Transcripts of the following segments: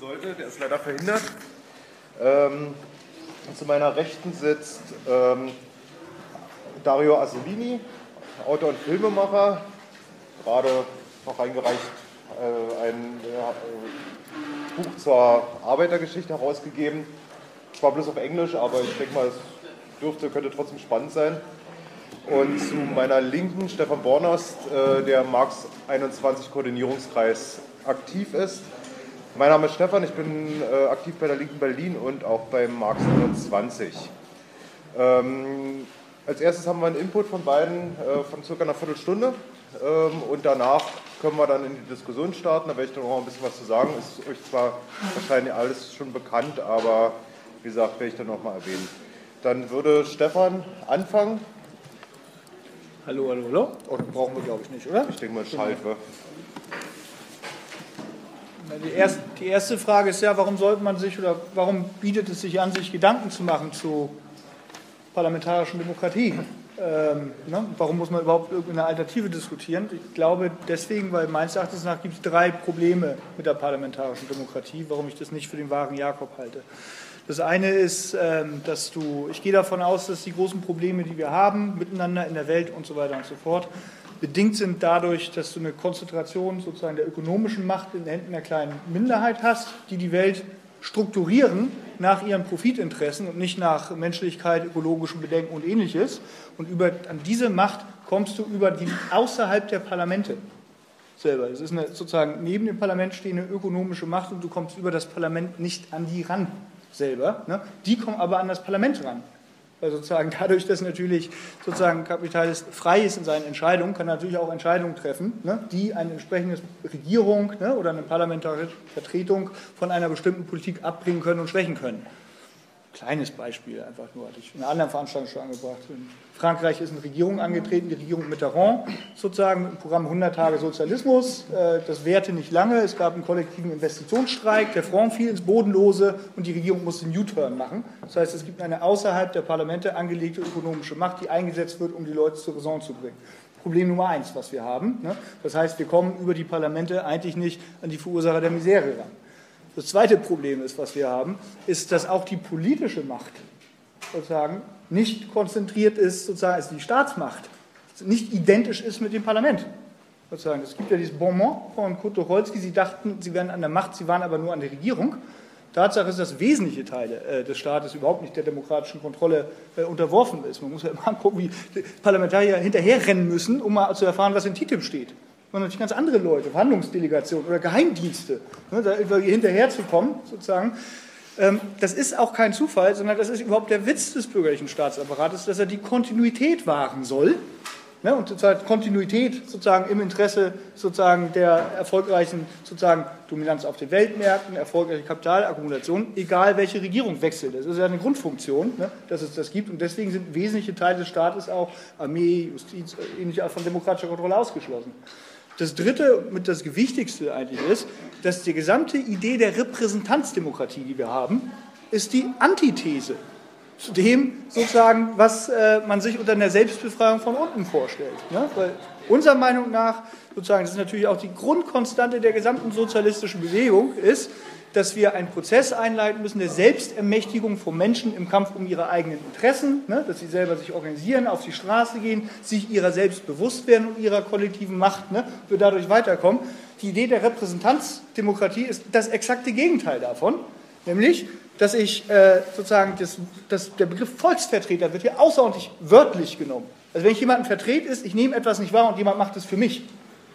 sollte. Der ist leider verhindert. Ähm, zu meiner Rechten sitzt ähm, Dario Assolini, Autor und Filmemacher, gerade noch eingereicht äh, ein äh, Buch zur Arbeitergeschichte herausgegeben. Zwar bloß auf Englisch, aber ich denke mal, es dürfte, könnte trotzdem spannend sein. Und zu meiner Linken Stefan Bornast, äh, der Marx 21 Koordinierungskreis aktiv ist. Mein Name ist Stefan, ich bin äh, aktiv bei der Linken Berlin und auch beim Marx 21. Ähm, als erstes haben wir einen Input von beiden äh, von circa einer Viertelstunde ähm, und danach können wir dann in die Diskussion starten. Da werde ich dann noch ein bisschen was zu sagen. Ist euch zwar wahrscheinlich alles schon bekannt, aber wie gesagt, werde ich dann nochmal erwähnen. Dann würde Stefan anfangen. Hallo, hallo, hallo. Oder oh, brauchen wir, glaube ich, nicht, oder? Ich denke mal, schalten wir. Die erste, die erste Frage ist ja, warum sollte man sich oder warum bietet es sich an, sich Gedanken zu machen zu parlamentarischen Demokratie? Ähm, ne? Warum muss man überhaupt irgendeine Alternative diskutieren? Ich glaube deswegen, weil meines Erachtens nach gibt es drei Probleme mit der parlamentarischen Demokratie, warum ich das nicht für den wahren Jakob halte. Das eine ist, ähm, dass du, ich gehe davon aus, dass die großen Probleme, die wir haben, miteinander in der Welt und so weiter und so fort, bedingt sind dadurch, dass du eine Konzentration sozusagen der ökonomischen Macht in den Händen einer kleinen Minderheit hast, die die Welt strukturieren nach ihren Profitinteressen und nicht nach Menschlichkeit, ökologischen Bedenken und ähnliches. Und über, an diese Macht kommst du über die außerhalb der Parlamente selber. Es ist eine sozusagen neben dem Parlament stehende ökonomische Macht und du kommst über das Parlament nicht an die ran selber. Ne? Die kommen aber an das Parlament ran. Weil sozusagen dadurch, dass natürlich sozusagen Kapitalist frei ist in seinen Entscheidungen, kann er natürlich auch Entscheidungen treffen, ne, die eine entsprechende Regierung ne, oder eine parlamentarische Vertretung von einer bestimmten Politik abbringen können und schwächen können. Kleines Beispiel einfach nur, hatte ich in einer anderen Veranstaltung schon angebracht. In Frankreich ist eine Regierung angetreten, die Regierung Mitterrand, sozusagen mit dem Programm 100 Tage Sozialismus. Äh, das währte nicht lange. Es gab einen kollektiven Investitionsstreik, der Front fiel ins Bodenlose und die Regierung musste einen U-Turn machen. Das heißt, es gibt eine außerhalb der Parlamente angelegte ökonomische Macht, die eingesetzt wird, um die Leute zur Raison zu bringen. Problem Nummer eins, was wir haben. Ne? Das heißt, wir kommen über die Parlamente eigentlich nicht an die Verursacher der Misere ran. Das zweite Problem ist, was wir haben, ist, dass auch die politische Macht sozusagen nicht konzentriert ist, sozusagen als die Staatsmacht, nicht identisch ist mit dem Parlament. Sozusagen. Es gibt ja dieses Bonmot von Kurt Tucholsky, sie dachten, sie wären an der Macht, sie waren aber nur an der Regierung. Tatsache ist, dass wesentliche Teile äh, des Staates überhaupt nicht der demokratischen Kontrolle äh, unterworfen ist. Man muss ja immer angucken, wie Parlamentarier hinterherrennen müssen, um mal zu erfahren, was in TTIP steht sondern natürlich ganz andere Leute, Verhandlungsdelegationen oder Geheimdienste, ne, da hinterherzukommen, sozusagen. Ähm, das ist auch kein Zufall, sondern das ist überhaupt der Witz des bürgerlichen Staatsapparates, dass er die Kontinuität wahren soll. Ne, und zwar Kontinuität sozusagen im Interesse sozusagen der erfolgreichen sozusagen Dominanz auf den Weltmärkten, erfolgreiche Kapitalakkumulation, egal welche Regierung wechselt. Das ist ja eine Grundfunktion, ne, dass es das gibt. Und deswegen sind wesentliche Teile des Staates auch Armee, Justiz, äh, ähnliche von demokratischer Kontrolle ausgeschlossen. Das Dritte, mit das Gewichtigste eigentlich ist, dass die gesamte Idee der Repräsentanzdemokratie, die wir haben, ist die Antithese zu dem sozusagen, was äh, man sich unter einer Selbstbefreiung von unten vorstellt. Ne? Weil unserer Meinung nach, sozusagen, das ist natürlich auch die Grundkonstante der gesamten sozialistischen Bewegung, ist, dass wir einen Prozess einleiten müssen der Selbstermächtigung von Menschen im Kampf um ihre eigenen Interessen, ne, dass sie selber sich organisieren, auf die Straße gehen, sich ihrer selbst bewusst werden und ihrer kollektiven Macht, ne, wir dadurch weiterkommen. Die Idee der Repräsentanzdemokratie ist das exakte Gegenteil davon, nämlich, dass ich äh, sozusagen, das, das, der Begriff Volksvertreter wird hier außerordentlich wörtlich genommen. Also wenn ich jemanden vertrete, ist, ich nehme etwas nicht wahr und jemand macht es für mich.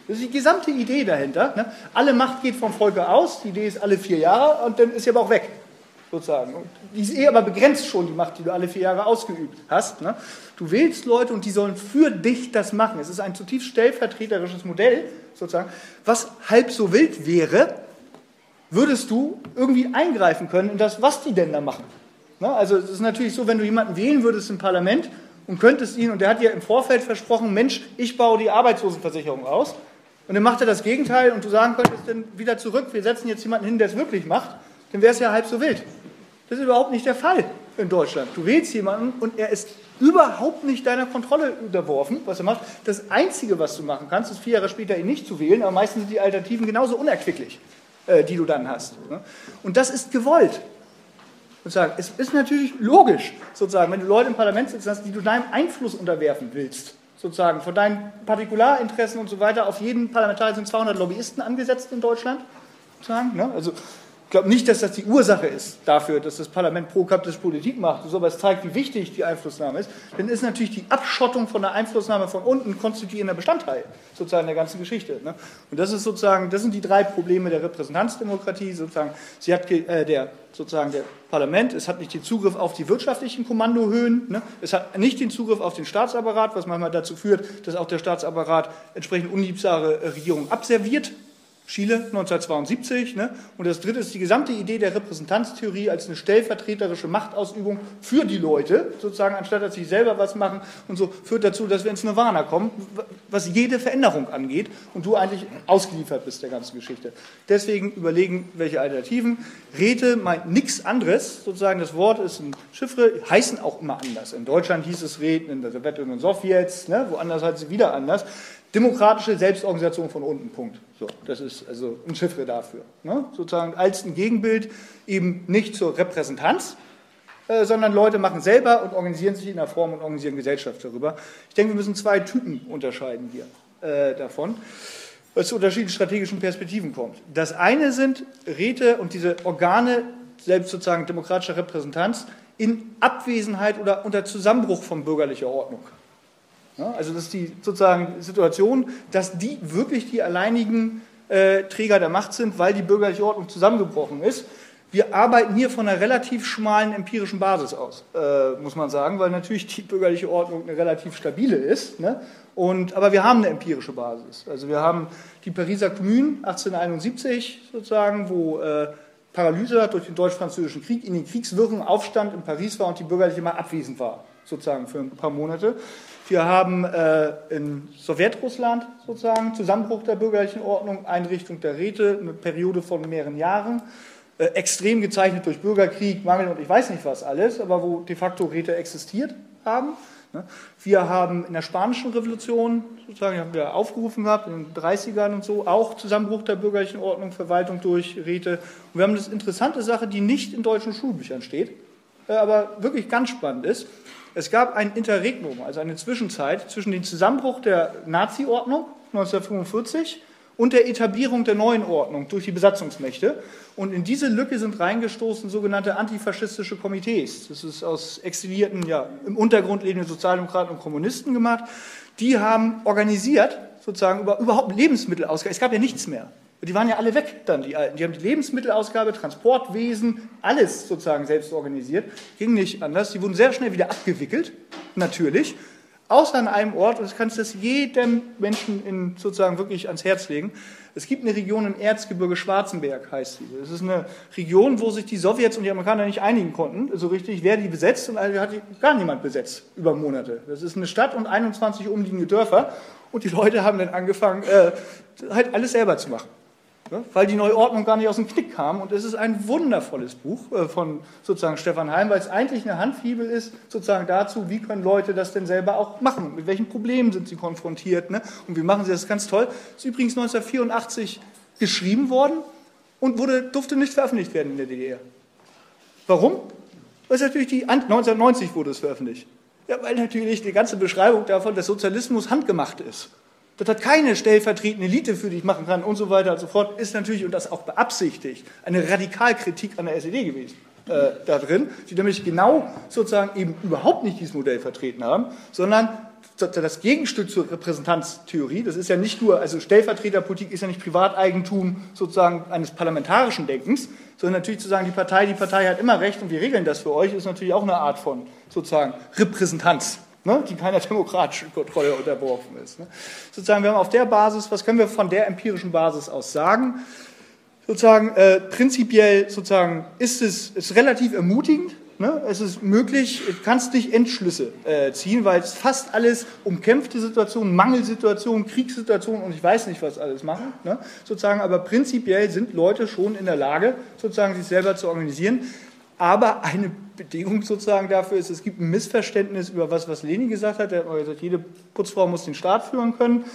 Das ist die gesamte Idee dahinter. Ne? Alle Macht geht vom Volke aus, die Idee ist alle vier Jahre und dann ist sie aber auch weg, sozusagen. Und die ist eh aber begrenzt schon, die Macht, die du alle vier Jahre ausgeübt hast. Ne? Du wählst Leute und die sollen für dich das machen. Es ist ein zutiefst stellvertreterisches Modell, sozusagen. Was halb so wild wäre, würdest du irgendwie eingreifen können in das, was die denn da machen. Ne? Also es ist natürlich so, wenn du jemanden wählen würdest im Parlament und könntest ihn, und der hat dir im Vorfeld versprochen, Mensch, ich baue die Arbeitslosenversicherung aus, und dann macht er das Gegenteil und du sagen könntest dann wieder zurück, wir setzen jetzt jemanden hin, der es wirklich macht, dann wäre es ja halb so wild. Das ist überhaupt nicht der Fall in Deutschland. Du wählst jemanden und er ist überhaupt nicht deiner Kontrolle unterworfen, was er macht. Das Einzige, was du machen kannst, ist vier Jahre später ihn nicht zu wählen, aber meistens sind die Alternativen genauso unerquicklich. äh, die du dann hast. Ne? Und das ist gewollt. Sozusagen. Es ist natürlich logisch, sozusagen, wenn du Leute im Parlament sitzen hast, die du deinem Einfluss unterwerfen willst, sozusagen, von deinen Partikularinteressen und so weiter. Auf jeden Parlamentarier sind 200 Lobbyisten angesetzt in Deutschland. Sozusagen, ne? Also ich glaube nicht, dass das die Ursache ist dafür, dass das Parlament pro-kapitalistische Politik macht, aber es zeigt, wie wichtig die Einflussnahme ist. Denn ist natürlich die Abschottung von der Einflussnahme von unten konstituierender Bestandteil sozusagen der ganzen Geschichte. Ne? Und das ist sozusagen, das sind die drei Probleme der Repräsentanzdemokratie. Sozusagen, sie hat äh, der sozusagen der Parlament, es hat nicht den Zugriff auf die wirtschaftlichen Kommandohöhen, ne? es hat nicht den Zugriff auf den Staatsapparat, was manchmal dazu führt, dass auch der Staatsapparat entsprechend unliebsame Regierungen abserviert Chile 1972. Ne? Und das dritte ist die gesamte Idee der Repräsentanztheorie als eine stellvertreterische Machtausübung für die Leute, sozusagen, anstatt dass sie selber was machen und so, führt dazu, dass wir ins Nirvana kommen, was jede Veränderung angeht und du eigentlich ausgeliefert bist der ganzen Geschichte. Deswegen überlegen, welche Alternativen. Räte meint nichts anderes, sozusagen, das Wort ist ein Chiffre, heißen auch immer anders. In Deutschland hieß es Räten, in der Sowjetunion Sowjets, ne? woanders heißt es wieder anders. Demokratische Selbstorganisation von unten, Punkt. So, das ist also ein Chiffre dafür. Ne? Sozusagen als ein Gegenbild eben nicht zur Repräsentanz, äh, sondern Leute machen selber und organisieren sich in der Form und organisieren Gesellschaft darüber. Ich denke, wir müssen zwei Typen unterscheiden hier äh, davon, was zu unterschiedlichen strategischen Perspektiven kommt. Das eine sind Räte und diese Organe, selbst sozusagen demokratischer Repräsentanz, in Abwesenheit oder unter Zusammenbruch von bürgerlicher Ordnung. Also das ist die sozusagen Situation, dass die wirklich die alleinigen äh, Träger der Macht sind, weil die bürgerliche Ordnung zusammengebrochen ist. Wir arbeiten hier von einer relativ schmalen empirischen Basis aus, äh, muss man sagen, weil natürlich die bürgerliche Ordnung eine relativ stabile ist. Ne? Und, aber wir haben eine empirische Basis. Also wir haben die Pariser Kommune 1871 sozusagen, wo äh, Paralyse durch den deutsch-französischen Krieg in den Kriegswirren Aufstand in Paris war und die bürgerliche mal abwesend war, sozusagen für ein paar Monate. Wir haben äh, in Sowjetrussland sozusagen Zusammenbruch der bürgerlichen Ordnung, Einrichtung der Räte, eine Periode von mehreren Jahren, äh, extrem gezeichnet durch Bürgerkrieg, Mangel und ich weiß nicht was alles, aber wo de facto Räte existiert haben. Ne? Wir haben in der Spanischen Revolution, sozusagen, haben wir aufgerufen gehabt, in den 30ern und so, auch Zusammenbruch der bürgerlichen Ordnung, Verwaltung durch Räte. Und wir haben eine interessante Sache, die nicht in deutschen Schulbüchern steht, äh, aber wirklich ganz spannend ist. Es gab ein Interregnum, also eine Zwischenzeit zwischen dem Zusammenbruch der Nazi-Ordnung 1945 und der Etablierung der neuen Ordnung durch die Besatzungsmächte. Und in diese Lücke sind reingestoßen sogenannte antifaschistische Komitees. Das ist aus exilierten, ja, im Untergrund lebenden Sozialdemokraten und Kommunisten gemacht. Die haben organisiert, sozusagen, über, überhaupt Lebensmittelausgabe. Es gab ja nichts mehr. Die waren ja alle weg dann, die Alten. Die haben die Lebensmittelausgabe, Transportwesen, alles sozusagen selbst organisiert. Ging nicht anders. Die wurden sehr schnell wieder abgewickelt, natürlich. Außer an einem Ort, und kannst du das jedem Menschen in, sozusagen wirklich ans Herz legen. Es gibt eine Region im Erzgebirge Schwarzenberg, heißt sie. Das ist eine Region, wo sich die Sowjets und die Amerikaner nicht einigen konnten, so richtig, wer die besetzt, und also hat die gar niemand besetzt über Monate. Das ist eine Stadt und 21 umliegende Dörfer, und die Leute haben dann angefangen, äh, halt alles selber zu machen weil die neue Ordnung gar nicht aus dem Knick kam. Und es ist ein wundervolles Buch äh, von sozusagen Stefan Heim, weil es eigentlich eine Handfibel ist, sozusagen dazu, wie können Leute das denn selber auch machen? Mit welchen Problemen sind sie konfrontiert? Ne? Und wie machen sie das? Ganz toll. Ist übrigens 1984 geschrieben worden und wurde, durfte nicht veröffentlicht werden in der DDR. Warum? Weil es natürlich die, 1990 wurde es veröffentlicht. Ja, weil natürlich die ganze Beschreibung davon, dass Sozialismus handgemacht ist das hat keine stellvertretende Elite für dich machen kann und so weiter und so fort, ist natürlich, und das auch beabsichtigt, eine Radikalkritik an der SED gewesen. Äh, da drin, die nämlich genau sozusagen eben überhaupt nicht dieses Modell vertreten haben, sondern das Gegenstück zur Repräsentanztheorie, das ist ja nicht nur, also Stellvertreterpolitik ist ja nicht Privateigentum sozusagen eines parlamentarischen Denkens, sondern natürlich zu sagen, die Partei, die Partei hat immer recht und wir regeln das für euch, ist natürlich auch eine Art von sozusagen Repräsentanz ne, die keiner demokratischen Kontrolle unterworfen ist. Ne. Sozusagen, wir haben auf der Basis, was können wir von der empirischen Basis aus sagen? Sozusagen, äh, prinzipiell sozusagen ist es ist relativ ermutigend. Ne? Es ist möglich, du kannst nicht Entschlüsse äh, ziehen, weil es fast alles umkämpfte Situationen, Mangelsituationen, Kriegssituationen und ich weiß nicht, was alles machen. Ne? Sozusagen, aber prinzipiell sind Leute schon in der Lage, sozusagen sich selber zu organisieren. Aber eine Bedingung sozusagen dafür ist, es gibt ein Missverständnis über was, was Lenin gesagt hat. Er hat gesagt, jede Putzfrau muss den Staat führen können.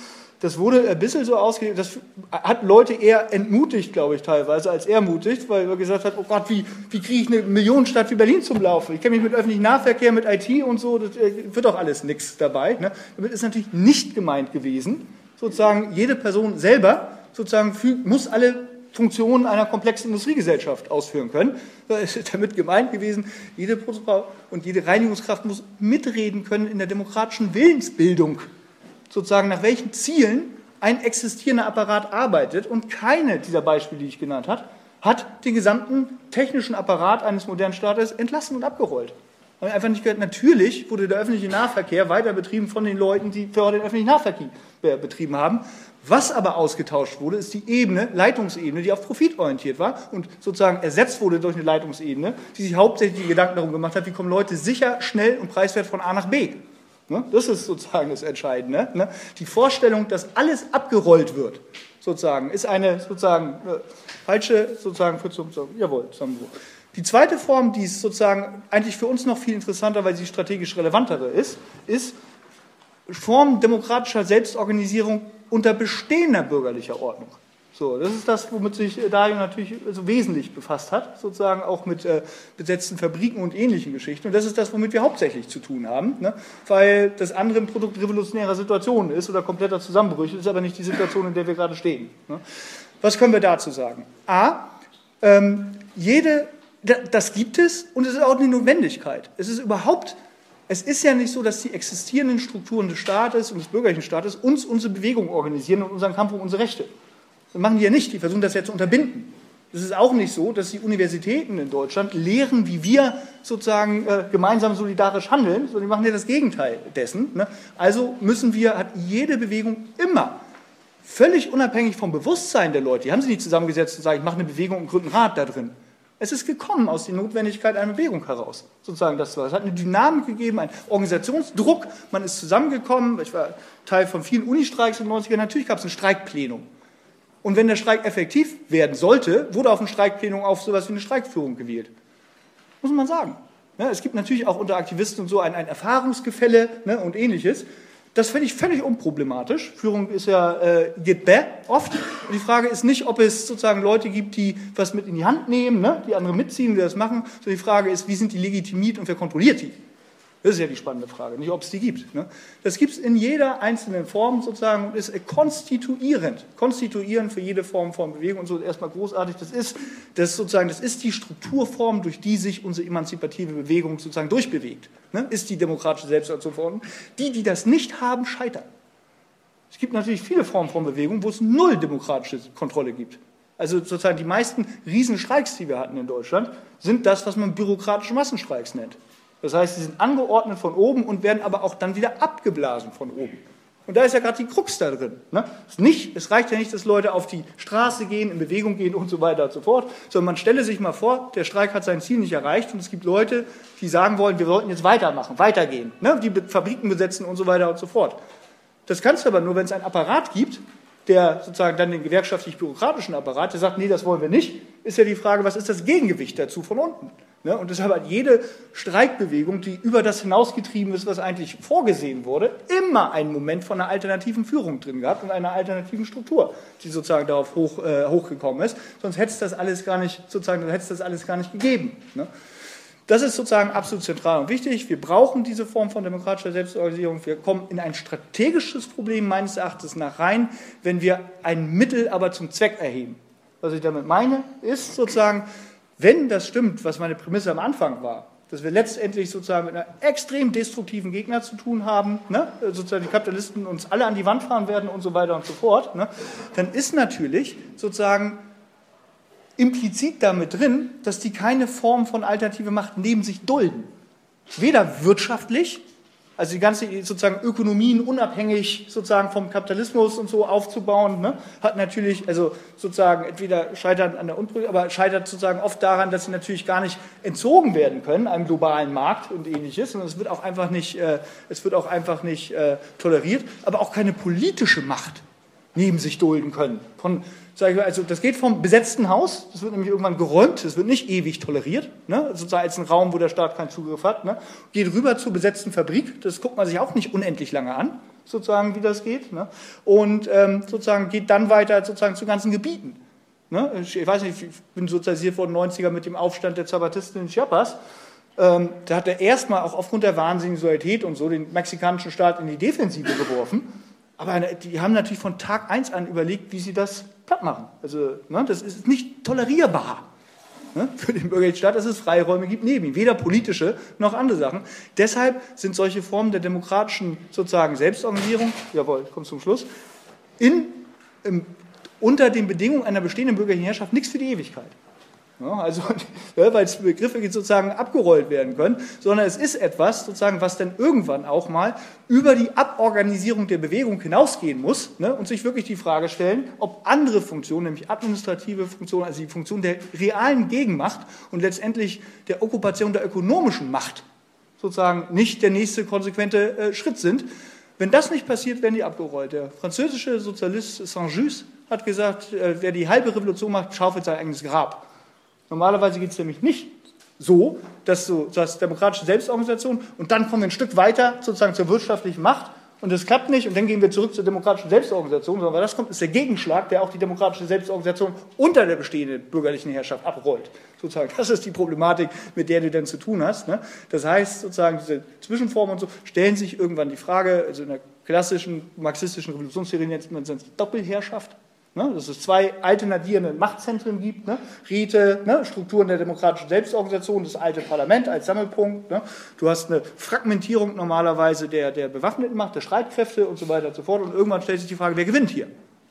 das wurde ein bisschen so ausgelegt, das hat Leute eher entmutigt, glaube ich, teilweise, als ermutigt, weil er gesagt hat, oh Gott, wie, wie kriege ich eine Millionenstadt wie Berlin zum Laufen? Ich kenne mich mit öffentlichem Nahverkehr, mit IT und so, das äh, wird doch alles nichts dabei. Ne? Damit ist natürlich nicht gemeint gewesen, sozusagen jede Person selber sozusagen muss alle Funktionen einer komplexen Industriegesellschaft ausführen können. Da ist damit gemeint gewesen, jede Putzfrau und jede Reinigungskraft muss mitreden können in der demokratischen Willensbildung sozusagen nach welchen Zielen ein existierender Apparat arbeitet. Und keine dieser Beispiele, die ich genannt habe, hat den gesamten technischen Apparat eines modernen Staates entlassen und abgerollt. Haben einfach nicht gehört, natürlich wurde der öffentliche Nahverkehr weiter betrieben von den Leuten, die für den öffentlichen Nahverkehr betrieben haben. Was aber ausgetauscht wurde, ist die Ebene, Leitungsebene, die auf Profit orientiert war und sozusagen ersetzt wurde durch eine Leitungsebene, die sich hauptsächlich die Gedanken darum gemacht hat, wie kommen Leute sicher, schnell und preiswert von A nach B. Ne? Das ist sozusagen das Entscheidende. Ne? Die Vorstellung, dass alles abgerollt wird, sozusagen, ist eine sozusagen äh, falsche sozusagen für zum, jawohl, Zusammenbruch. Die zweite Form, die ist sozusagen eigentlich für uns noch viel interessanter, weil sie strategisch relevantere ist, ist Form demokratischer Selbstorganisierung unter bestehender bürgerlicher Ordnung. So, das ist das, womit sich Dario natürlich so wesentlich befasst hat, sozusagen auch mit äh, besetzten Fabriken und ähnlichen Geschichten. Und das ist das, womit wir hauptsächlich zu tun haben, ne? weil das andere ein Produkt revolutionärer Situationen ist oder kompletter Zusammenbrüche, ist aber nicht die Situation, in der wir gerade stehen. Ne? Was können wir dazu sagen? A, ähm, jede, das gibt es und es ist auch eine Notwendigkeit. Es ist überhaupt es ist ja nicht so, dass die existierenden Strukturen des Staates und des bürgerlichen Staates uns unsere Bewegung organisieren und unseren Kampf um unsere Rechte. Das machen die ja nicht, die versuchen das ja zu unterbinden. Es ist auch nicht so, dass die Universitäten in Deutschland lehren, wie wir sozusagen äh, gemeinsam solidarisch handeln, sondern die machen ja das Gegenteil dessen. Ne? Also müssen wir, hat jede Bewegung immer, völlig unabhängig vom Bewusstsein der Leute, die haben sich nicht zusammengesetzt und sagen, ich mache eine Bewegung und gründe einen Rat da drin. Es ist gekommen aus der Notwendigkeit einer Bewegung heraus. Sozusagen das war. Es hat eine Dynamik gegeben, einen Organisationsdruck. Man ist zusammengekommen. Ich war Teil von vielen Unistreiks in den 90ern. Natürlich gab es ein Streikplenum. Und wenn der Streik effektiv werden sollte, wurde auf dem Streikplenum auf sowas wie eine Streikführung gewählt. Muss man sagen. Es gibt natürlich auch unter Aktivisten und so ein, ein Erfahrungsgefälle ne, und ähnliches. Das finde ich völlig unproblematisch. Führung ist ja, äh, geht bäh, oft. Und die Frage ist nicht, ob es sozusagen Leute gibt, die was mit in die Hand nehmen, ne, die andere mitziehen, die das machen, sondern die Frage ist, wie sind die legitimiert und wer kontrolliert die? Das ist ja die spannende Frage, nicht ob es die gibt. Ne? Das gibt es in jeder einzelnen Form sozusagen und ist konstituierend. Konstituierend für jede Form von Bewegung und so erstmal großartig. Das ist, das sozusagen, das ist die Strukturform, durch die sich unsere emanzipative Bewegung sozusagen durchbewegt. Ne? Ist die demokratische Selbstorganisation. Die, die das nicht haben, scheitern. Es gibt natürlich viele Formen von Bewegung, wo es null demokratische Kontrolle gibt. Also sozusagen die meisten Riesenstreiks, die wir hatten in Deutschland, sind das, was man bürokratische Massenstreiks nennt. Das heißt, sie sind angeordnet von oben und werden aber auch dann wieder abgeblasen von oben. Und da ist ja gerade die Krux da drin. Ne? Es, nicht, es reicht ja nicht, dass Leute auf die Straße gehen, in Bewegung gehen und so weiter und so fort, sondern man stelle sich mal vor, der Streik hat sein Ziel nicht erreicht und es gibt Leute, die sagen wollen, wir sollten jetzt weitermachen, weitergehen, ne? die Fabriken besetzen und so weiter und so fort. Das kannst du aber nur, wenn es einen Apparat gibt, der sozusagen dann den gewerkschaftlich-bürokratischen Apparat, der sagt, nee, das wollen wir nicht, ist ja die Frage, was ist das Gegengewicht dazu von unten? Ne? Und deshalb hat jede Streikbewegung, die über das hinausgetrieben ist, was eigentlich vorgesehen wurde, immer einen Moment von einer alternativen Führung drin gehabt und einer alternativen Struktur, die sozusagen darauf hoch, äh, hochgekommen ist. Sonst hätte es das alles gar nicht, sozusagen, hätte es das alles gar nicht gegeben. Ne? Das ist sozusagen absolut zentral und wichtig. Wir brauchen diese Form von demokratischer Selbstorganisierung. Wir kommen in ein strategisches Problem meines Erachtens nach rein, wenn wir ein Mittel aber zum Zweck erheben. Was ich damit meine, ist sozusagen, wenn das stimmt, was meine Prämisse am Anfang war, dass wir letztendlich sozusagen mit einem extrem destruktiven Gegner zu tun haben, ne? sozusagen die Kapitalisten uns alle an die Wand fahren werden und so weiter und so fort, ne? dann ist natürlich sozusagen implizit damit drin, dass die keine Form von alternative Macht neben sich dulden. Weder wirtschaftlich also die ganze sozusagen Ökonomien unabhängig sozusagen vom Kapitalismus und so aufzubauen, ne, hat natürlich, also sozusagen entweder scheitert an der Unbrüche, aber scheitert sozusagen oft daran, dass sie natürlich gar nicht entzogen werden können einem globalen Markt und ähnliches. Und es wird auch einfach nicht, äh, es wird auch einfach nicht äh, toleriert, aber auch keine politische Macht neben sich dulden können. Von ich also das geht vom besetzten Haus, das wird nämlich irgendwann geräumt, das wird nicht ewig toleriert, ne? sozusagen als ein Raum, wo der Staat keinen Zugriff hat. Ne? Geht rüber zur besetzten Fabrik, das guckt man sich auch nicht unendlich lange an. sozusagen, wie das geht. Ne? Und ähm, sozusagen geht dann weiter sozusagen zu ganzen Gebieten. Ne? Ich weiß nicht, ich bin sozialisiert worden 90er mit dem Aufstand der Zapatisten in Chiapas. Ähm, da hat er erstmal auch aufgrund der wahnsinnigen Solidarität und so den mexikanischen Staat in die Defensive geworfen. Aber die haben natürlich von Tag 1 an überlegt, wie sie das platt machen. Also, ne, das ist nicht tolerierbar ne, für den bürgerlichen Staat, dass es Freiräume gibt neben ihm, weder politische noch andere Sachen. Deshalb sind solche Formen der demokratischen sozusagen Selbstorganisierung, jawohl, ich komme zum Schluss, in, im, unter den Bedingungen einer bestehenden bürgerlichen Herrschaft nichts für die Ewigkeit. Ja, also, weil Begriffe sozusagen abgerollt werden können, sondern es ist etwas, sozusagen, was dann irgendwann auch mal über die Aborganisierung der Bewegung hinausgehen muss ne, und sich wirklich die Frage stellen, ob andere Funktionen, nämlich administrative Funktionen, also die Funktion der realen Gegenmacht und letztendlich der Okkupation der ökonomischen Macht, sozusagen nicht der nächste konsequente äh, Schritt sind. Wenn das nicht passiert, werden die abgerollt. Der französische Sozialist Saint-Just hat gesagt, äh, wer die halbe Revolution macht, schaufelt sein eigenes Grab. Normalerweise geht es nämlich nicht so, dass so dass demokratische Selbstorganisation und dann kommen wir ein Stück weiter sozusagen zur wirtschaftlichen Macht und das klappt nicht und dann gehen wir zurück zur demokratischen Selbstorganisation, sondern was das kommt, ist der Gegenschlag, der auch die demokratische Selbstorganisation unter der bestehenden bürgerlichen Herrschaft abrollt. Sozusagen, das ist die Problematik, mit der du dann zu tun hast. Ne? Das heißt, sozusagen diese Zwischenformen und so stellen sich irgendwann die Frage, also in der klassischen marxistischen Revolutionstheorie nennt man es Doppelherrschaft. Ne, dass es zwei alternierende Machtzentren gibt, ne, Räte, ne, Strukturen der demokratischen Selbstorganisation, das alte Parlament als Sammelpunkt. Ne, du hast eine Fragmentierung normalerweise der, der bewaffneten Macht, der Streitkräfte und so weiter und so fort. Und irgendwann stellt sich die Frage, wer gewinnt hier?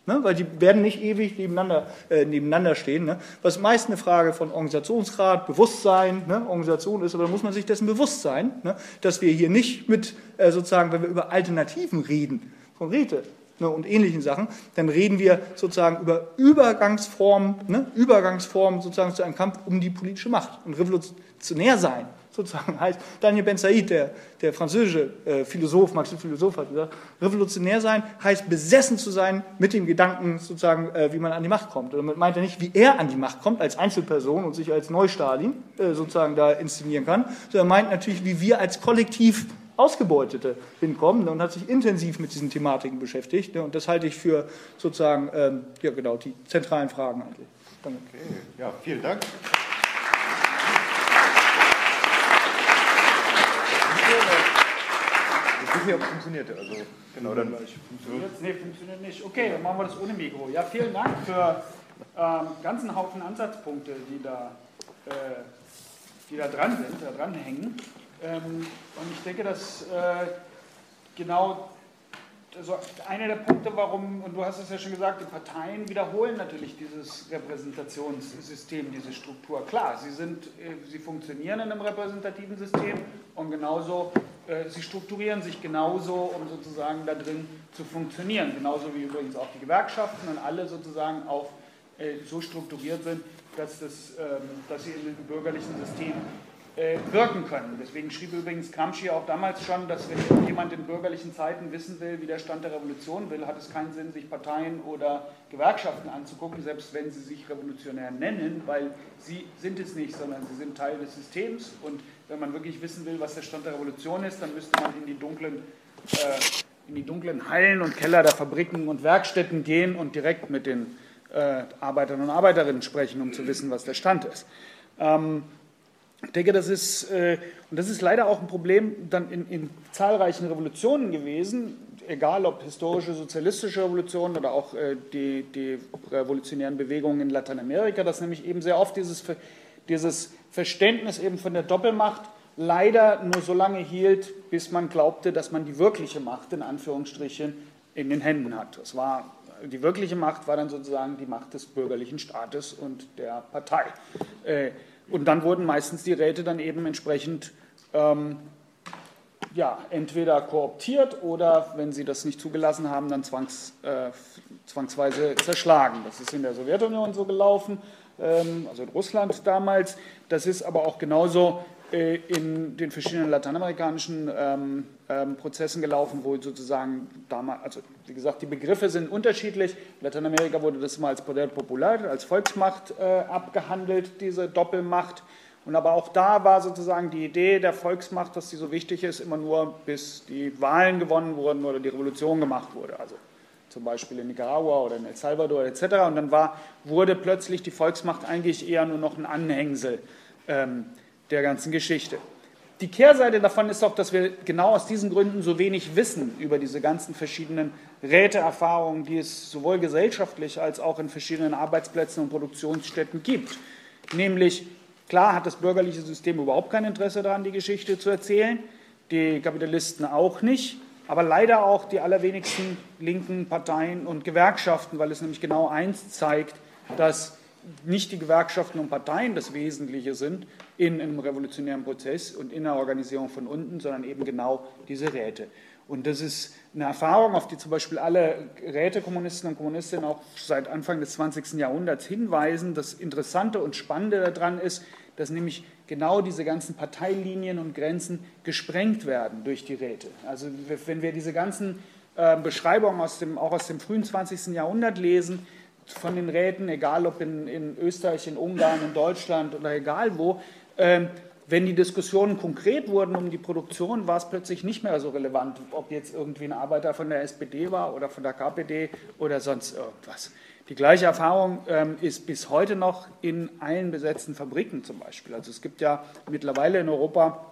Ne, weil die werden nicht ewig nebeneinander, äh, nebeneinander stehen. Ne? Was meist eine Frage von Organisationsgrad, Bewusstsein, Organisation ist, aber da muss man sich dessen bewusst sein, dass wir hier nicht mit, äh, sozusagen, wenn wir über Alternativen reden, von Räte, ne, und ähnlichen Sachen, dann reden wir sozusagen über Übergangsformen, ne, Übergangsformen sozusagen zu einem Kampf um die politische Macht. Und revolutionär sein sozusagen heißt, Daniel Ben Said, der, der französische äh, Philosoph, marxistische Philosoph, hat gesagt, revolutionär sein heißt besessen zu sein mit dem Gedanken sozusagen, äh, wie man an die Macht kommt. Und damit meint er nicht, wie er an die Macht kommt als Einzelperson und sich als Neustalin äh, sozusagen da inszenieren kann, sondern er meint natürlich, wie wir als Kollektiv Ausgebeutete hinkommen und hat sich intensiv mit diesen Thematiken beschäftigt. Und das halte ich für sozusagen, ähm, ja genau, die zentralen Fragen eigentlich. Danke. Okay. Ja, vielen Dank. Ich weiß nicht, ob es funktioniert. Also, genau, dann. Funktioniert Nee, funktioniert nicht. Okay, dann machen wir das ohne Mikro. Ja, vielen Dank für ähm, ganzen Haufen Ansatzpunkte, die da, äh, die da dran sind, da dran hängen. Ähm, und ich denke, dass äh, genau also einer der Punkte, warum, und du hast es ja schon gesagt, die Parteien wiederholen natürlich dieses Repräsentationssystem, diese Struktur. Klar, sie, sind, äh, sie funktionieren in einem repräsentativen System und genauso, äh, sie strukturieren sich genauso, um sozusagen da drin zu funktionieren. Genauso wie übrigens auch die Gewerkschaften und alle sozusagen auch so strukturiert sind, dass, das, ähm, dass sie in einem bürgerlichen System äh, wirken können. Deswegen schrieb übrigens Gramsci auch damals schon, dass wenn jemand in bürgerlichen Zeiten wissen will, wie der Stand der Revolution will, hat es keinen Sinn, sich Parteien oder Gewerkschaften anzugucken, selbst wenn sie sich revolutionär nennen, weil sie sind es nicht, sondern sie sind Teil des Systems. Und wenn man wirklich wissen will, was der Stand der Revolution ist, dann müsste man in die dunklen, äh, in die dunklen Hallen und Keller der Fabriken und Werkstätten gehen und direkt mit den äh, Arbeitern und Arbeiterinnen sprechen, um zu wissen, was der Stand ist. Ähm, ich denke, das ist, äh, und das ist leider auch ein Problem dann in, in, zahlreichen Revolutionen gewesen, egal ob historische sozialistische Revolutionen oder auch äh, die, die, revolutionären Bewegungen in Lateinamerika, dass nämlich eben sehr oft dieses, dieses Verständnis eben von der Doppelmacht leider nur so lange hielt, bis man glaubte, dass man die wirkliche Macht in Anführungsstrichen in den Händen hat. Das war die wirkliche Macht war dann sozusagen die Macht des bürgerlichen Staates und der Partei. Äh, und dann wurden meistens die Räte dann eben entsprechend ähm, ja, entweder kooptiert oder, wenn sie das nicht zugelassen haben, dann zwangs, äh, zwangsweise zerschlagen. Das ist in der Sowjetunion so gelaufen, ähm, also in Russland damals. Das ist aber auch genauso äh, in den verschiedenen lateinamerikanischen ähm, ähm, Prozessen gelaufen, wo sozusagen damals, also wie gesagt, die Begriffe sind unterschiedlich. In Lateinamerika wurde das mal als Poder Popular, als Volksmacht äh, abgehandelt, diese Doppelmacht. Und aber auch da war sozusagen die Idee der Volksmacht, dass sie so wichtig ist, immer nur bis die Wahlen gewonnen wurden oder die Revolution gemacht wurde. Also zum Beispiel in Nicaragua oder in El Salvador etc. Und dann war, wurde plötzlich die Volksmacht eigentlich eher nur noch ein Anhängsel ähm, der ganzen Geschichte. Die Kehrseite davon ist doch, dass wir genau aus diesen Gründen so wenig wissen über diese ganzen verschiedenen Räteerfahrungen, die es sowohl gesellschaftlich als auch in verschiedenen Arbeitsplätzen und Produktionsstätten gibt. Nämlich Klar hat das bürgerliche System überhaupt kein Interesse daran, die Geschichte zu erzählen, die Kapitalisten auch nicht, aber leider auch die allerwenigsten linken Parteien und Gewerkschaften, weil es nämlich genau eins zeigt, dass nicht die Gewerkschaften und Parteien das Wesentliche sind in einem revolutionären Prozess und in der Organisierung von unten, sondern eben genau diese Räte. Und das ist eine Erfahrung, auf die zum Beispiel alle Rätekommunisten und Kommunistinnen auch seit Anfang des 20. Jahrhunderts hinweisen. Das Interessante und Spannende daran ist, dass nämlich genau diese ganzen Parteilinien und Grenzen gesprengt werden durch die Räte. Also wenn wir diese ganzen äh, Beschreibungen aus dem, auch aus dem frühen 20. Jahrhundert lesen, von den Räten, egal ob in, in Österreich, in Ungarn, in Deutschland oder egal wo, äh, wenn die Diskussionen konkret wurden um die Produktion, war es plötzlich nicht mehr so relevant, ob jetzt irgendwie ein Arbeiter von der SPD war oder von der KPD oder sonst irgendwas. Die gleiche Erfahrung ähm, ist bis heute noch in allen besetzten Fabriken zum Beispiel. Also es gibt ja mittlerweile in Europa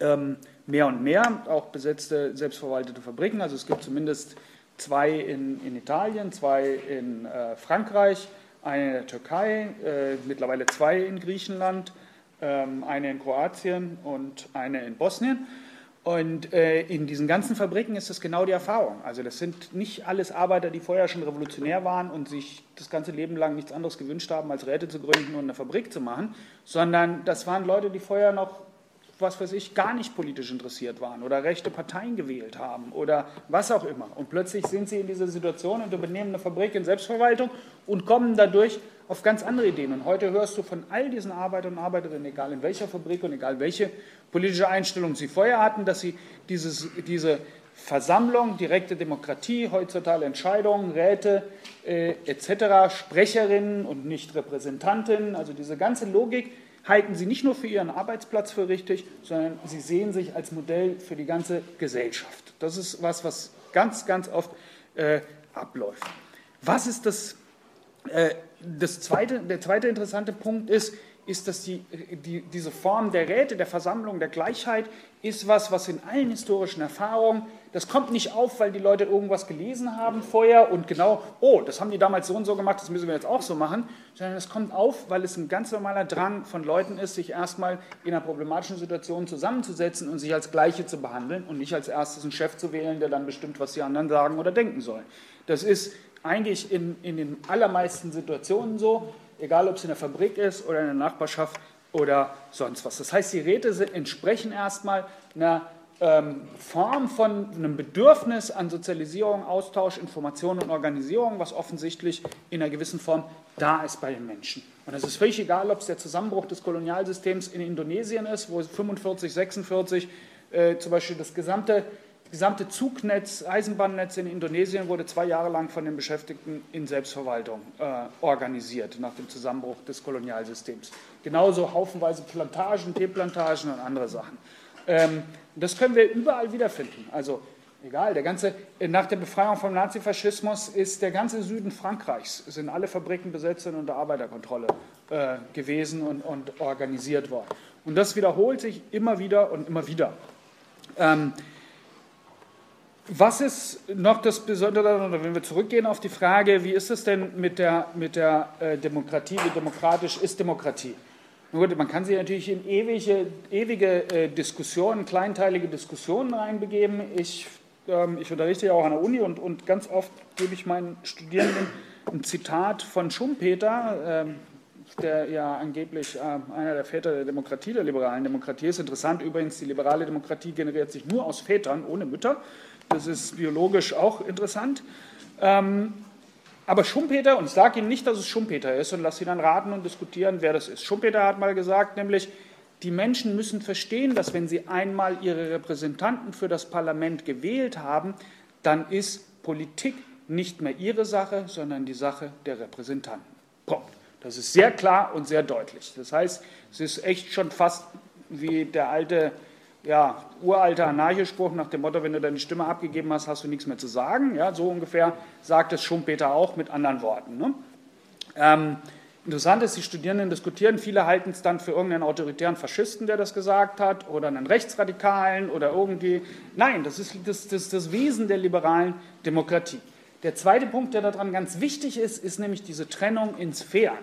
ähm, mehr und mehr auch besetzte, selbstverwaltete Fabriken. Also es gibt zumindest zwei in, in Italien, zwei in äh, Frankreich, eine in der Türkei, äh, mittlerweile zwei in Griechenland ähm, eine in Kroatien und eine in Bosnien. Und äh, in diesen ganzen Fabriken ist das genau die Erfahrung. Also das sind nicht alles Arbeiter, die vorher schon revolutionär waren und sich das ganze Leben lang nichts anderes gewünscht haben, als Räte zu gründen und eine Fabrik zu machen, sondern das waren Leute, die vorher noch was weiß ich, gar nicht politisch interessiert waren oder rechte Parteien gewählt haben oder was auch immer. Und plötzlich sind sie in dieser Situation und übernehmen eine Fabrik in Selbstverwaltung und kommen dadurch auf ganz andere Ideen. Und heute hörst du von all diesen Arbeitern und Arbeiterinnen, egal in welcher Fabrik und egal welche politische Einstellung sie vorher hatten, dass sie dieses, diese Versammlung, direkte Demokratie, heutzutage Entscheidungen, Räte äh, etc., Sprecherinnen und nicht Repräsentantinnen, also diese ganze Logik, halten sie nicht nur für ihren Arbeitsplatz für richtig, sondern sie sehen sich als Modell für die ganze Gesellschaft. Das ist was, was ganz, ganz oft äh, abläuft. Was ist das? Äh, das zweite, der zweite interessante Punkt ist, ist, dass die, die, diese Form der Räte, der Versammlung, der Gleichheit ist was, was in allen historischen Erfahrungen, das kommt nicht auf, weil die Leute irgendwas gelesen haben vorher und genau, oh, das haben die damals so und so gemacht, das müssen wir jetzt auch so machen, sondern es kommt auf, weil es ein ganz normaler Drang von Leuten ist, sich erstmal in einer problematischen Situation zusammenzusetzen und sich als Gleiche zu behandeln und nicht als erstes einen Chef zu wählen, der dann bestimmt, was die anderen sagen oder denken sollen. Das ist eigentlich in, in den allermeisten Situationen so egal ob es in der Fabrik ist oder in der Nachbarschaft oder sonst was. Das heißt, die Räte entsprechen erstmal einer Form von einem Bedürfnis an Sozialisierung, Austausch, Information und Organisierung, was offensichtlich in einer gewissen Form da ist bei den Menschen. Und es ist völlig egal, ob es der Zusammenbruch des Kolonialsystems in Indonesien ist, wo 45, 46 äh, zum Beispiel das gesamte gesamte Zugnetz, Eisenbahnnetz in Indonesien wurde zwei Jahre lang von den Beschäftigten in Selbstverwaltung äh, organisiert nach dem Zusammenbruch des Kolonialsystems. Genauso haufenweise Plantagen, Teeplantagen und andere Sachen. Ähm, das können wir überall wiederfinden. Also egal, der ganze, nach der Befreiung vom Nazifaschismus ist der ganze Süden Frankreichs, sind alle Fabriken besetzt und unter Arbeiterkontrolle äh, gewesen und, und, organisiert worden. Und das wiederholt sich immer wieder und immer wieder. Ähm, was ist noch das Besondere, wenn wir zurückgehen auf die Frage, wie ist es denn mit der, mit der äh, Demokratie, wie demokratisch ist Demokratie? Gut, man kann sich natürlich in ewige, ewige äh, Diskussionen, kleinteilige Diskussionen reinbegeben. Ich, ähm, ich unterrichte ja auch an der Uni und, und ganz oft gebe ich meinen Studierenden ein Zitat von Schumpeter, ähm, der ja angeblich äh, einer der Väter der Demokratie, der liberalen Demokratie ist. Interessant übrigens, die liberale Demokratie generiert sich nur aus Vätern, ohne Mütter. Das ist biologisch auch interessant. Ähm, aber Schumpeter, und ich sage Ihnen nicht, dass es Schumpeter ist, und lasse Sie dann raten und diskutieren, wer das ist. Schumpeter hat mal gesagt, nämlich, die Menschen müssen verstehen, dass wenn sie einmal ihre Repräsentanten für das Parlament gewählt haben, dann ist Politik nicht mehr ihre Sache, sondern die Sache der Repräsentanten. Punkt. Das ist sehr klar und sehr deutlich. Das heißt, es ist echt schon fast wie der alte, ja, uralte Anarchispruch nach dem Motto, wenn du deine Stimme abgegeben hast, hast du nichts mehr zu sagen. Ja, so ungefähr sagt es Schumpeter auch mit anderen Worten. Ne? Ähm, interessant ist, die Studierenden diskutieren, viele halten es dann für irgendeinen autoritären Faschisten, der das gesagt hat, oder einen Rechtsradikalen oder irgendwie. Nein, das ist das, das, das Wesen der liberalen Demokratie. Der zweite Punkt, der daran ganz wichtig ist, ist nämlich diese Trennung in Sphären.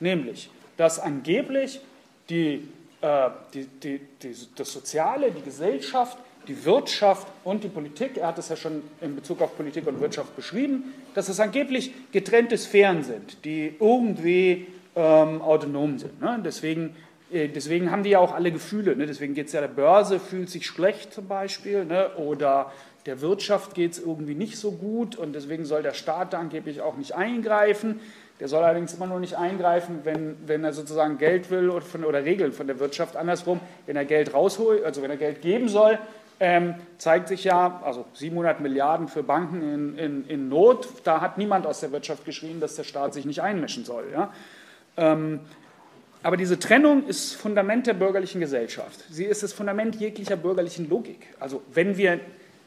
Nämlich, dass angeblich die, äh, die, die, das Soziale, die Gesellschaft, die Wirtschaft und die Politik, er hat es ja schon in Bezug auf Politik und Wirtschaft beschrieben, dass es angeblich getrennte Sphären sind, die irgendwie ähm, autonom sind. Ne? Deswegen, äh, deswegen haben die ja auch alle Gefühle. Ne? Deswegen geht es ja der Börse, fühlt sich schlecht zum Beispiel, ne? oder der Wirtschaft geht es irgendwie nicht so gut und deswegen soll der Staat da angeblich auch nicht eingreifen. Der soll allerdings immer nur nicht eingreifen, wenn, wenn er sozusagen Geld will oder, von, oder Regeln von der Wirtschaft. Andersrum, wenn er Geld rausholt, also wenn er Geld geben soll, ähm, zeigt sich ja, also 700 Milliarden für Banken in, in, in, Not, da hat niemand aus der Wirtschaft geschrien, dass der Staat sich nicht einmischen soll. Ja? Ähm, aber diese Trennung ist Fundament der bürgerlichen Gesellschaft. Sie ist das Fundament jeglicher bürgerlichen Logik. Also wenn wir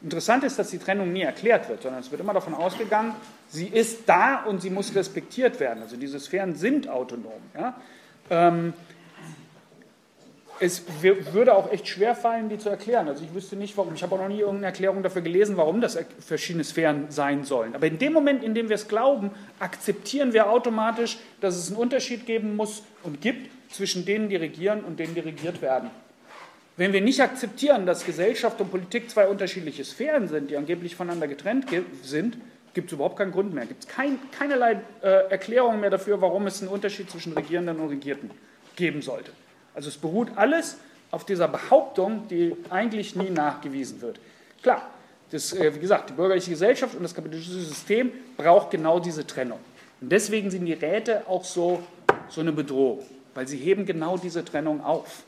Interessant ist, dass die Trennung nie erklärt wird, sondern es wird immer davon ausgegangen, sie ist da und sie muss respektiert werden. Also diese Sphären sind autonom. Ja? Ähm, es würde auch echt schwer fallen, die zu erklären. Also ich wüsste nicht, warum. Ich habe auch noch nie irgendeine Erklärung dafür gelesen, warum das verschiedene Sphären sein sollen. Aber in dem Moment, in dem wir es glauben, akzeptieren wir automatisch, dass es einen Unterschied geben muss und gibt zwischen denen, die regieren und denen, die regiert werden. Wenn wir nicht akzeptieren, dass Gesellschaft und Politik zwei unterschiedliche Sphären sind, die angeblich voneinander getrennt sind, gibt es überhaupt keinen Grund mehr. Gibt es kein, keinerlei äh, Erklärung mehr dafür, warum es einen Unterschied zwischen Regierenden und Regierten geben sollte. Also es beruht alles auf dieser Behauptung, die eigentlich nie nachgewiesen wird. Klar, das, äh, wie gesagt, die bürgerliche Gesellschaft und das kapitalistische System braucht genau diese Trennung. Und deswegen sind die Räte auch so, so eine Bedrohung, weil sie heben genau diese Trennung auf.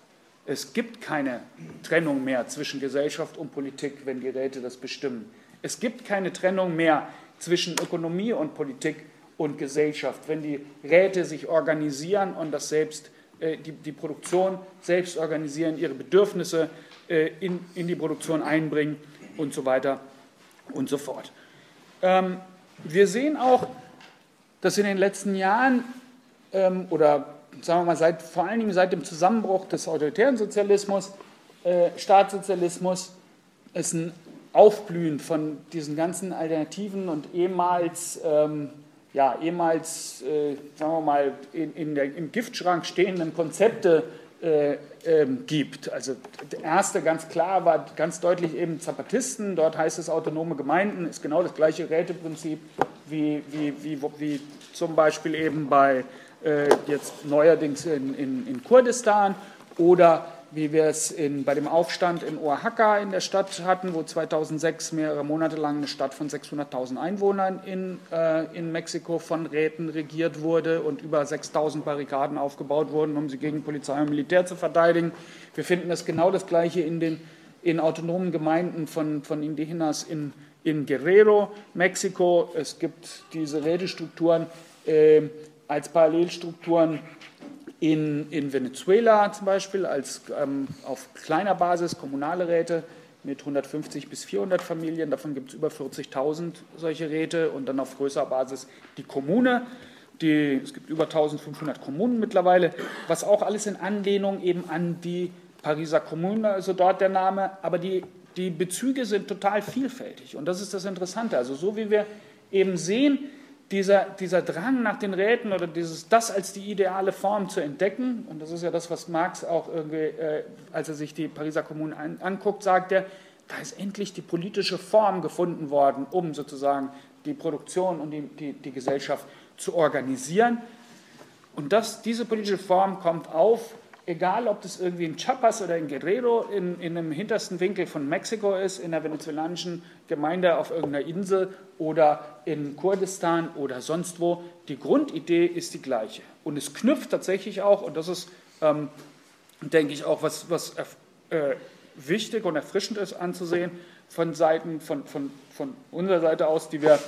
Es gibt keine Trennung mehr zwischen Gesellschaft und Politik, wenn die Räte das bestimmen. Es gibt keine Trennung mehr zwischen Ökonomie und Politik und Gesellschaft, wenn die Räte sich organisieren und das selbst, äh, die, die, Produktion selbst organisieren, ihre Bedürfnisse äh, in, in, die Produktion einbringen und so weiter und so fort. Ähm, wir sehen auch, dass in den letzten Jahren ähm, oder sagen wir mal, seit, vor allen Dingen seit dem Zusammenbruch des autoritären Sozialismus, äh, Staatssozialismus, ist ein Aufblühen von diesen ganzen Alternativen und ehemals, ähm, ja, ehemals äh, sagen wir mal, in, in der, im Giftschrank stehenden Konzepte äh, ähm, gibt. Also der erste ganz klar war ganz deutlich eben Zapatisten, dort heißt es autonome Gemeinden, ist genau das gleiche Räteprinzip wie, wie, wie, wie zum Beispiel eben bei jetzt neuerdings in, in, in, Kurdistan oder wie wir es in, bei dem Aufstand in Oaxaca in der Stadt hatten, wo 2006 mehrere Monate lang eine Stadt von 600.000 Einwohnern in, äh, in Mexiko von Räten regiert wurde und über 6.000 Barrikaden aufgebaut wurden, um sie gegen Polizei und Militär zu verteidigen. Wir finden das genau das Gleiche in den in autonomen Gemeinden von, von Indigenas in, in Guerrero, Mexiko. Es gibt diese Rätestrukturen. Äh, als Parallelstrukturen in, in Venezuela zum Beispiel, als ähm, auf kleiner Basis kommunale Räte mit 150 bis 400 Familien, davon gibt es über 40.000 solche Räte und dann auf größerer Basis die Kommune. Die, es gibt über 1500 Kommunen mittlerweile, was auch alles in Anlehnung eben an die Pariser Kommune, also dort der Name, aber die, die Bezüge sind total vielfältig und das ist das Interessante. Also so wie wir eben sehen, dieser, dieser Drang nach den Räten oder dieses, das als die ideale Form zu entdecken, und das ist ja das, was Marx auch irgendwie, äh, als er sich die Pariser Kommune an, anguckt, sagt er, da ist endlich die politische Form gefunden worden, um sozusagen die Produktion und die, die, die Gesellschaft zu organisieren. Und das, diese politische Form kommt auf egal ob das irgendwie in Chiapas oder in Guerrero in, in einem hintersten Winkel von Mexiko ist, in der venezolanischen Gemeinde auf irgendeiner Insel oder in Kurdistan oder sonst wo, die Grundidee ist die gleiche. Und es knüpft tatsächlich auch, und das ist, ähm, denke ich, auch was, was äh, wichtig und erfrischend ist anzusehen, von Seiten, von, von, von unserer Seite aus, die wir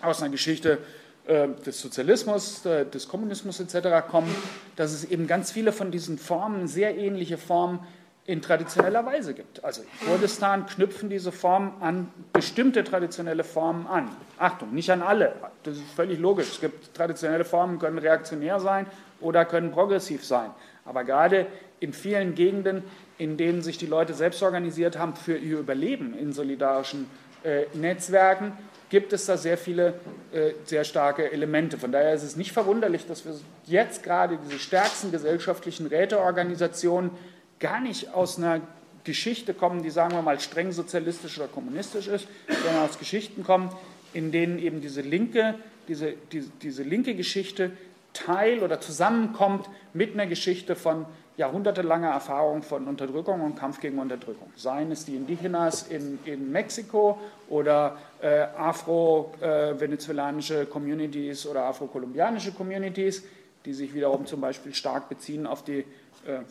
aus einer Geschichte äh, des Sozialismus, äh, des Kommunismus etc. kommen, dass es eben ganz viele von diesen Formen, sehr ähnliche Formen in traditioneller Weise gibt. Also in Kurdistan knüpfen diese Formen an bestimmte traditionelle Formen an. Achtung, nicht an alle. Das ist völlig logisch. Es gibt traditionelle Formen, können reaktionär sein oder können progressiv sein. Aber gerade in vielen Gegenden, in denen sich die Leute selbst organisiert haben für ihr Überleben in solidarischen äh, Netzwerken, gibt es da sehr viele äh, sehr starke Elemente. Von daher ist es nicht verwunderlich, dass wir jetzt gerade diese stärksten gesellschaftlichen Räteorganisationen gar nicht aus einer Geschichte kommen, die sagen wir mal streng sozialistisch oder kommunistisch ist, sondern aus Geschichten kommen, in denen eben diese linke, diese, diese, diese linke Geschichte Teil oder zusammenkommt mit einer Geschichte von jahrhundertelanger Erfahrung von Unterdrückung und Kampf gegen Unterdrückung. Seien es die Indigenas in, in Mexiko oder äh, afro-venezolanische äh, Communities oder afro-kolumbianische Communities, die sich wiederum zum Beispiel stark beziehen auf die äh,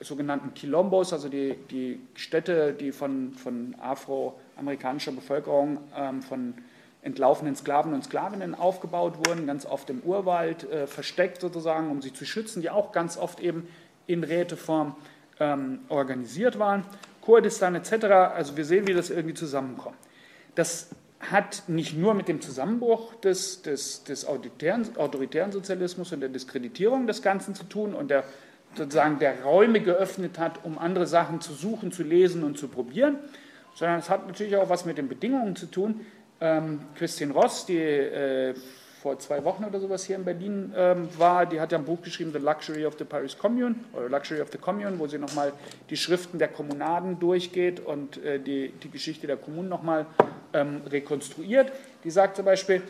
sogenannten Quilombos, also die, die Städte, die von, von afroamerikanischer Bevölkerung, ähm, von entlaufenen Sklaven und Sklavinnen aufgebaut wurden, ganz oft im Urwald äh, versteckt sozusagen, um sie zu schützen, die auch ganz oft eben in Räteform ähm, organisiert waren. Kurdistan etc. Also wir sehen, wie das irgendwie zusammenkommt. Das hat nicht nur mit dem Zusammenbruch des, des, des autoritären, autoritären Sozialismus und der Diskreditierung des Ganzen zu tun und der sozusagen der Räume geöffnet hat, um andere Sachen zu suchen, zu lesen und zu probieren, sondern es hat natürlich auch was mit den Bedingungen zu tun. Ähm, Christine Ross, die äh, vor zwei Wochen oder sowas hier in Berlin ähm, war, die hat ja ein Buch geschrieben, The Luxury of the Paris Commune oder Luxury of the Commune, wo sie nochmal die Schriften der Kommunaden durchgeht und äh, die, die Geschichte der Kommunen nochmal ähm, rekonstruiert. Die sagt zum Beispiel,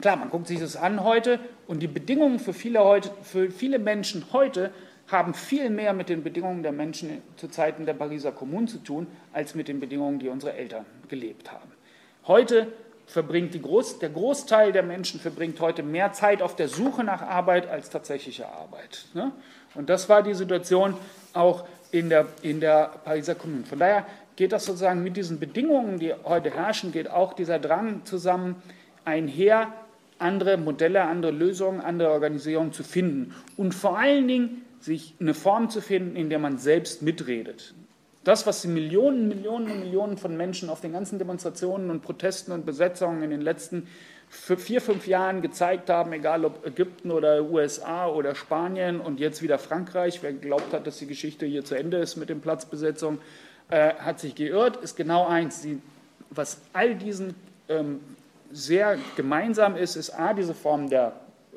klar, man guckt sich das an heute und die Bedingungen für viele, heute, für viele Menschen heute haben viel mehr mit den Bedingungen der Menschen zu Zeiten der Pariser Kommune zu tun, als mit den Bedingungen, die unsere Eltern gelebt haben. Heute verbringt Groß, der Großteil der Menschen verbringt heute mehr Zeit auf der Suche nach Arbeit als tatsächliche Arbeit. Ne? Und das war die Situation auch in der, in der Pariser Kommune. Von daher geht das sozusagen mit diesen Bedingungen, die heute herrschen, geht auch dieser Drang zusammen einher, andere Modelle, andere Lösungen, andere Organisierungen zu finden. Und vor allen Dingen sich eine Form zu finden, in der man selbst mitredet. Das, was die Millionen, Millionen und Millionen von Menschen auf den ganzen Demonstrationen und Protesten und Besetzungen in den letzten vier, fünf Jahren gezeigt haben, egal ob Ägypten oder USA oder Spanien und jetzt wieder Frankreich, wer glaubt hat, dass die Geschichte hier zu Ende ist mit den Platzbesetzungen, äh, hat sich geirrt, ist genau eins. Die, was all diesen ähm, sehr gemeinsam ist, ist A, diese Form der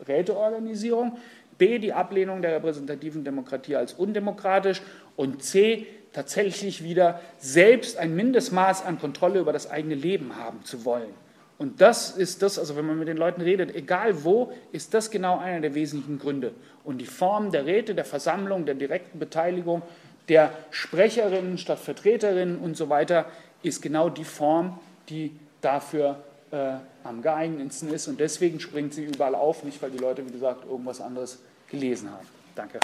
Räteorganisierung, B, die Ablehnung der repräsentativen Demokratie als undemokratisch und C, tatsächlich wieder selbst ein Mindestmaß an Kontrolle über das eigene Leben haben zu wollen. Und das ist das, also wenn man mit den Leuten redet, egal wo, ist das genau einer der wesentlichen Gründe. Und die Form der Räte, der Versammlung, der direkten Beteiligung, der Sprecherinnen statt Vertreterinnen und so weiter, ist genau die Form, die dafür äh, am geeignetsten ist. Und deswegen springt sie überall auf, nicht weil die Leute, wie gesagt, irgendwas anderes gelesen haben. Danke.